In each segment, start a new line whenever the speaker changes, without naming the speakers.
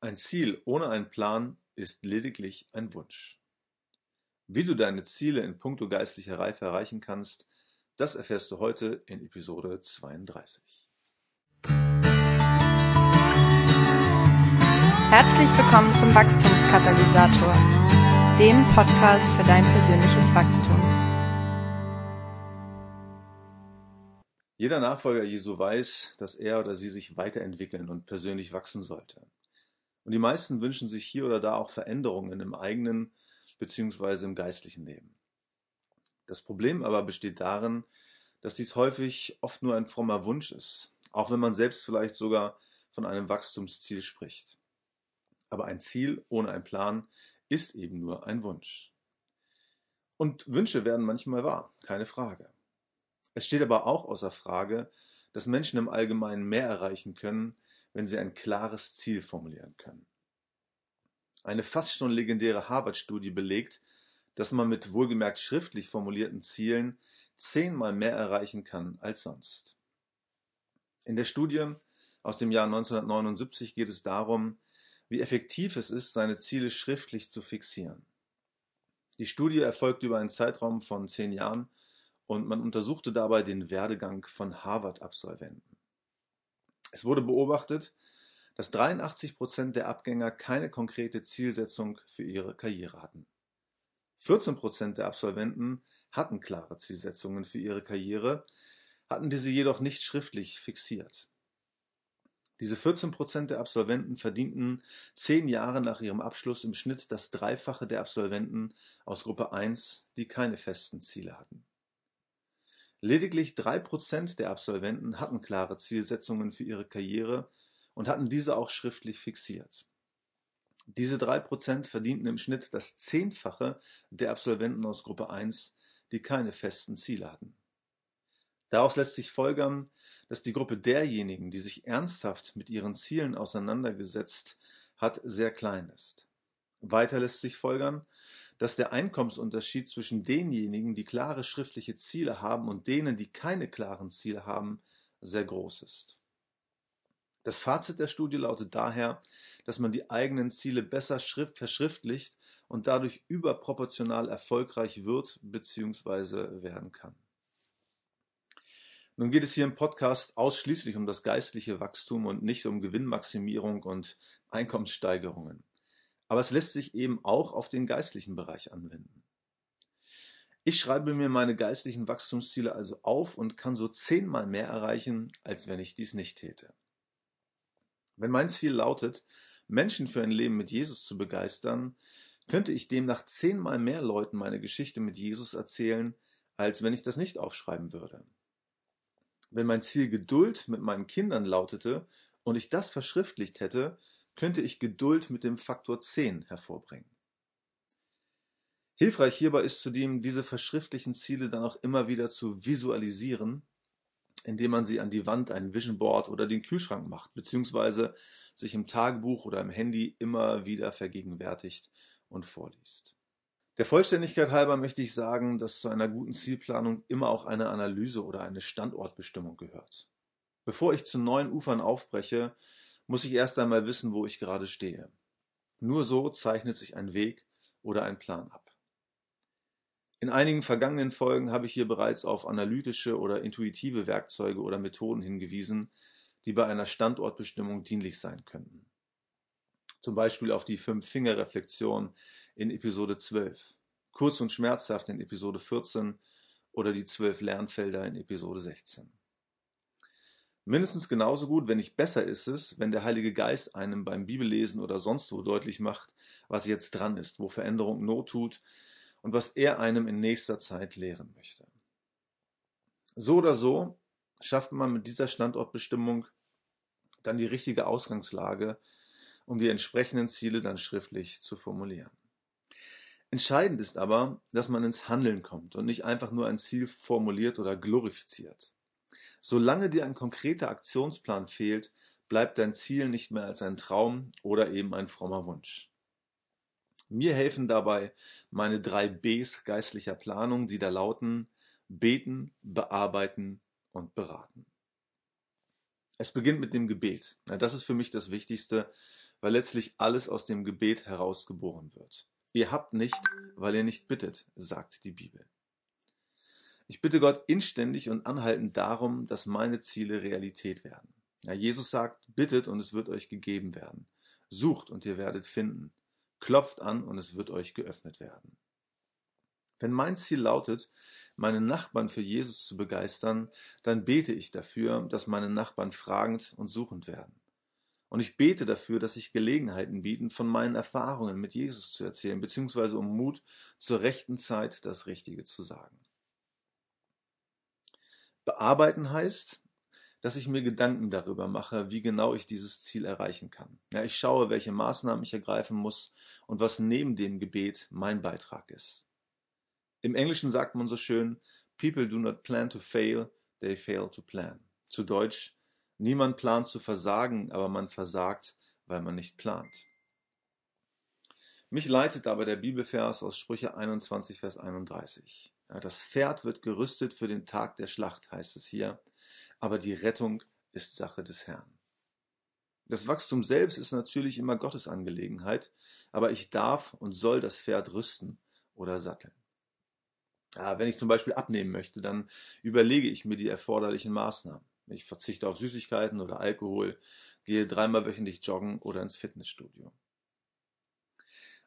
Ein Ziel ohne einen Plan ist lediglich ein Wunsch. Wie du deine Ziele in puncto geistlicher Reife erreichen kannst, das erfährst du heute in Episode 32.
Herzlich willkommen zum Wachstumskatalysator, dem Podcast für dein persönliches Wachstum.
Jeder Nachfolger Jesu weiß, dass er oder sie sich weiterentwickeln und persönlich wachsen sollte. Und die meisten wünschen sich hier oder da auch Veränderungen im eigenen bzw. im geistlichen Leben. Das Problem aber besteht darin, dass dies häufig oft nur ein frommer Wunsch ist, auch wenn man selbst vielleicht sogar von einem Wachstumsziel spricht. Aber ein Ziel ohne einen Plan ist eben nur ein Wunsch. Und Wünsche werden manchmal wahr, keine Frage. Es steht aber auch außer Frage, dass Menschen im Allgemeinen mehr erreichen können, wenn sie ein klares Ziel formulieren können. Eine fast schon legendäre Harvard-Studie belegt, dass man mit wohlgemerkt schriftlich formulierten Zielen zehnmal mehr erreichen kann als sonst. In der Studie aus dem Jahr 1979 geht es darum, wie effektiv es ist, seine Ziele schriftlich zu fixieren. Die Studie erfolgte über einen Zeitraum von zehn Jahren und man untersuchte dabei den Werdegang von Harvard-Absolventen. Es wurde beobachtet, dass 83 Prozent der Abgänger keine konkrete Zielsetzung für ihre Karriere hatten. 14 Prozent der Absolventen hatten klare Zielsetzungen für ihre Karriere, hatten diese jedoch nicht schriftlich fixiert. Diese 14 Prozent der Absolventen verdienten zehn Jahre nach ihrem Abschluss im Schnitt das Dreifache der Absolventen aus Gruppe 1, die keine festen Ziele hatten. Lediglich drei Prozent der Absolventen hatten klare Zielsetzungen für ihre Karriere und hatten diese auch schriftlich fixiert. Diese drei Prozent verdienten im Schnitt das Zehnfache der Absolventen aus Gruppe 1, die keine festen Ziele hatten. Daraus lässt sich folgern, dass die Gruppe derjenigen, die sich ernsthaft mit ihren Zielen auseinandergesetzt hat, sehr klein ist. Weiter lässt sich folgern, dass der Einkommensunterschied zwischen denjenigen, die klare schriftliche Ziele haben und denen, die keine klaren Ziele haben, sehr groß ist. Das Fazit der Studie lautet daher, dass man die eigenen Ziele besser verschriftlicht und dadurch überproportional erfolgreich wird bzw. werden kann. Nun geht es hier im Podcast ausschließlich um das geistliche Wachstum und nicht um Gewinnmaximierung und Einkommenssteigerungen aber es lässt sich eben auch auf den geistlichen Bereich anwenden. Ich schreibe mir meine geistlichen Wachstumsziele also auf und kann so zehnmal mehr erreichen, als wenn ich dies nicht täte. Wenn mein Ziel lautet, Menschen für ein Leben mit Jesus zu begeistern, könnte ich demnach zehnmal mehr Leuten meine Geschichte mit Jesus erzählen, als wenn ich das nicht aufschreiben würde. Wenn mein Ziel Geduld mit meinen Kindern lautete und ich das verschriftlicht hätte, könnte ich Geduld mit dem Faktor 10 hervorbringen. Hilfreich hierbei ist zudem, diese verschriftlichen Ziele dann auch immer wieder zu visualisieren, indem man sie an die Wand, ein Vision Board oder den Kühlschrank macht, beziehungsweise sich im Tagebuch oder im Handy immer wieder vergegenwärtigt und vorliest. Der Vollständigkeit halber möchte ich sagen, dass zu einer guten Zielplanung immer auch eine Analyse oder eine Standortbestimmung gehört. Bevor ich zu neuen Ufern aufbreche, muss ich erst einmal wissen, wo ich gerade stehe. Nur so zeichnet sich ein Weg oder ein Plan ab. In einigen vergangenen Folgen habe ich hier bereits auf analytische oder intuitive Werkzeuge oder Methoden hingewiesen, die bei einer Standortbestimmung dienlich sein könnten. Zum Beispiel auf die Fünf-Finger-Reflexion in Episode 12, kurz und schmerzhaft in Episode 14 oder die zwölf Lernfelder in Episode 16. Mindestens genauso gut, wenn nicht besser ist es, wenn der Heilige Geist einem beim Bibellesen oder sonst wo deutlich macht, was jetzt dran ist, wo Veränderung Not tut und was er einem in nächster Zeit lehren möchte. So oder so schafft man mit dieser Standortbestimmung dann die richtige Ausgangslage, um die entsprechenden Ziele dann schriftlich zu formulieren. Entscheidend ist aber, dass man ins Handeln kommt und nicht einfach nur ein Ziel formuliert oder glorifiziert. Solange dir ein konkreter Aktionsplan fehlt, bleibt dein Ziel nicht mehr als ein Traum oder eben ein frommer Wunsch. Mir helfen dabei meine drei Bs geistlicher Planung, die da lauten beten, bearbeiten und beraten. Es beginnt mit dem Gebet. Das ist für mich das Wichtigste, weil letztlich alles aus dem Gebet herausgeboren wird. Ihr habt nicht, weil ihr nicht bittet, sagt die Bibel. Ich bitte Gott inständig und anhaltend darum, dass meine Ziele Realität werden. Ja, Jesus sagt, bittet und es wird euch gegeben werden. Sucht und ihr werdet finden. Klopft an und es wird euch geöffnet werden. Wenn mein Ziel lautet, meine Nachbarn für Jesus zu begeistern, dann bete ich dafür, dass meine Nachbarn fragend und suchend werden. Und ich bete dafür, dass sich Gelegenheiten bieten, von meinen Erfahrungen mit Jesus zu erzählen, beziehungsweise um Mut, zur rechten Zeit das Richtige zu sagen. Bearbeiten heißt, dass ich mir Gedanken darüber mache, wie genau ich dieses Ziel erreichen kann. Ja, ich schaue, welche Maßnahmen ich ergreifen muss und was neben dem Gebet mein Beitrag ist. Im Englischen sagt man so schön, People do not plan to fail, they fail to plan. Zu Deutsch, niemand plant zu versagen, aber man versagt, weil man nicht plant. Mich leitet aber der Bibelvers aus Sprüche 21, Vers 31. Ja, das Pferd wird gerüstet für den Tag der Schlacht, heißt es hier aber die Rettung ist Sache des Herrn. Das Wachstum selbst ist natürlich immer Gottes Angelegenheit, aber ich darf und soll das Pferd rüsten oder satteln. Ja, wenn ich zum Beispiel abnehmen möchte, dann überlege ich mir die erforderlichen Maßnahmen. Ich verzichte auf Süßigkeiten oder Alkohol, gehe dreimal wöchentlich joggen oder ins Fitnessstudio.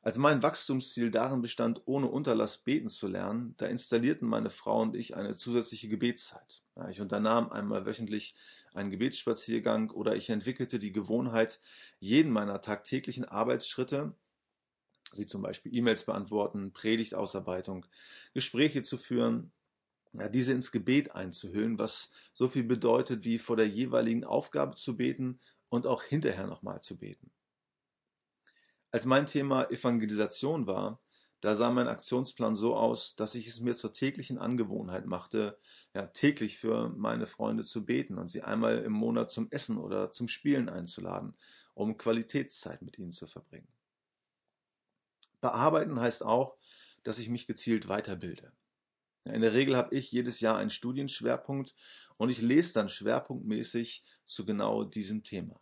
Als mein Wachstumsziel darin bestand, ohne Unterlass beten zu lernen, da installierten meine Frau und ich eine zusätzliche Gebetszeit. Ich unternahm einmal wöchentlich einen Gebetsspaziergang oder ich entwickelte die Gewohnheit, jeden meiner tagtäglichen Arbeitsschritte, wie zum Beispiel E-Mails beantworten, Predigtausarbeitung, Gespräche zu führen, diese ins Gebet einzuhüllen, was so viel bedeutet, wie vor der jeweiligen Aufgabe zu beten und auch hinterher nochmal zu beten. Als mein Thema Evangelisation war, da sah mein Aktionsplan so aus, dass ich es mir zur täglichen Angewohnheit machte, ja, täglich für meine Freunde zu beten und sie einmal im Monat zum Essen oder zum Spielen einzuladen, um Qualitätszeit mit ihnen zu verbringen. Bearbeiten heißt auch, dass ich mich gezielt weiterbilde. In der Regel habe ich jedes Jahr einen Studienschwerpunkt und ich lese dann schwerpunktmäßig zu genau diesem Thema.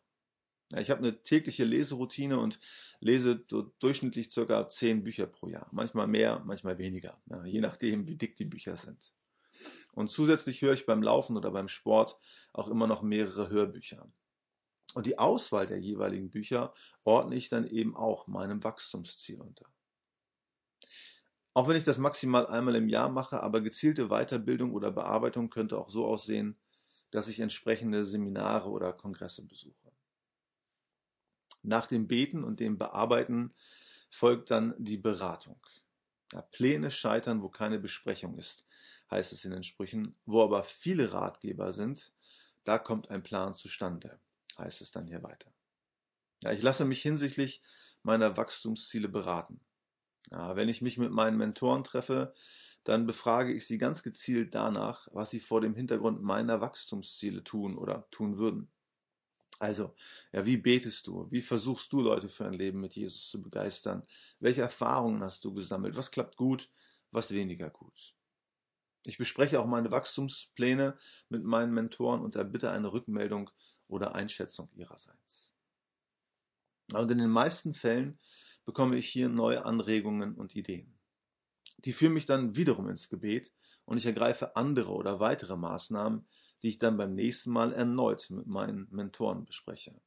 Ich habe eine tägliche Leseroutine und lese so durchschnittlich circa zehn Bücher pro Jahr. Manchmal mehr, manchmal weniger, ja, je nachdem, wie dick die Bücher sind. Und zusätzlich höre ich beim Laufen oder beim Sport auch immer noch mehrere Hörbücher. Und die Auswahl der jeweiligen Bücher ordne ich dann eben auch meinem Wachstumsziel unter. Auch wenn ich das maximal einmal im Jahr mache, aber gezielte Weiterbildung oder Bearbeitung könnte auch so aussehen, dass ich entsprechende Seminare oder Kongresse besuche. Nach dem Beten und dem Bearbeiten folgt dann die Beratung. Ja, Pläne scheitern, wo keine Besprechung ist, heißt es in den Sprüchen. Wo aber viele Ratgeber sind, da kommt ein Plan zustande, heißt es dann hier weiter. Ja, ich lasse mich hinsichtlich meiner Wachstumsziele beraten. Ja, wenn ich mich mit meinen Mentoren treffe, dann befrage ich sie ganz gezielt danach, was sie vor dem Hintergrund meiner Wachstumsziele tun oder tun würden. Also, ja, wie betest du? Wie versuchst du Leute für ein Leben mit Jesus zu begeistern? Welche Erfahrungen hast du gesammelt? Was klappt gut? Was weniger gut? Ich bespreche auch meine Wachstumspläne mit meinen Mentoren und erbitte eine Rückmeldung oder Einschätzung ihrerseits. Und in den meisten Fällen bekomme ich hier neue Anregungen und Ideen. Die führen mich dann wiederum ins Gebet und ich ergreife andere oder weitere Maßnahmen, die ich dann beim nächsten Mal erneut mit meinen Mentoren bespreche.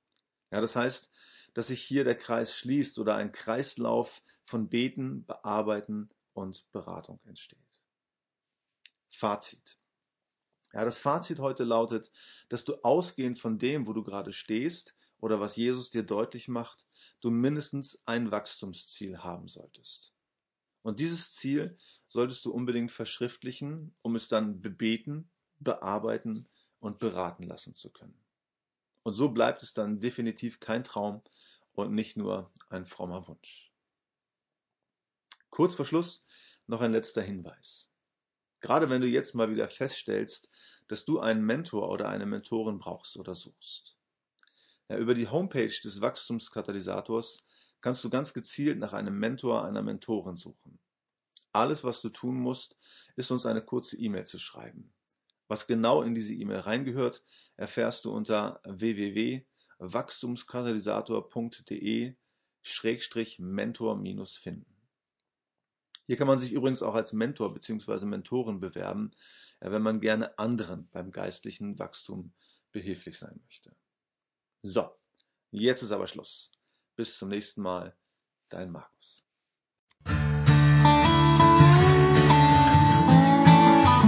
Ja, das heißt, dass sich hier der Kreis schließt oder ein Kreislauf von Beten, Bearbeiten und Beratung entsteht. Fazit. Ja, das Fazit heute lautet, dass du ausgehend von dem, wo du gerade stehst oder was Jesus dir deutlich macht, du mindestens ein Wachstumsziel haben solltest. Und dieses Ziel solltest du unbedingt verschriftlichen, um es dann bebeten bearbeiten und beraten lassen zu können. Und so bleibt es dann definitiv kein Traum und nicht nur ein frommer Wunsch. Kurz vor Schluss noch ein letzter Hinweis. Gerade wenn du jetzt mal wieder feststellst, dass du einen Mentor oder eine Mentorin brauchst oder suchst. Ja, über die Homepage des Wachstumskatalysators kannst du ganz gezielt nach einem Mentor, einer Mentorin suchen. Alles, was du tun musst, ist uns eine kurze E-Mail zu schreiben. Was genau in diese E-Mail reingehört, erfährst du unter www wachstumskatalysator.de-mentor-finden. Hier kann man sich übrigens auch als Mentor bzw. Mentorin bewerben, äh, wenn man gerne anderen beim geistlichen Wachstum behilflich sein möchte. So, jetzt ist aber Schluss. Bis zum nächsten Mal, dein Markus.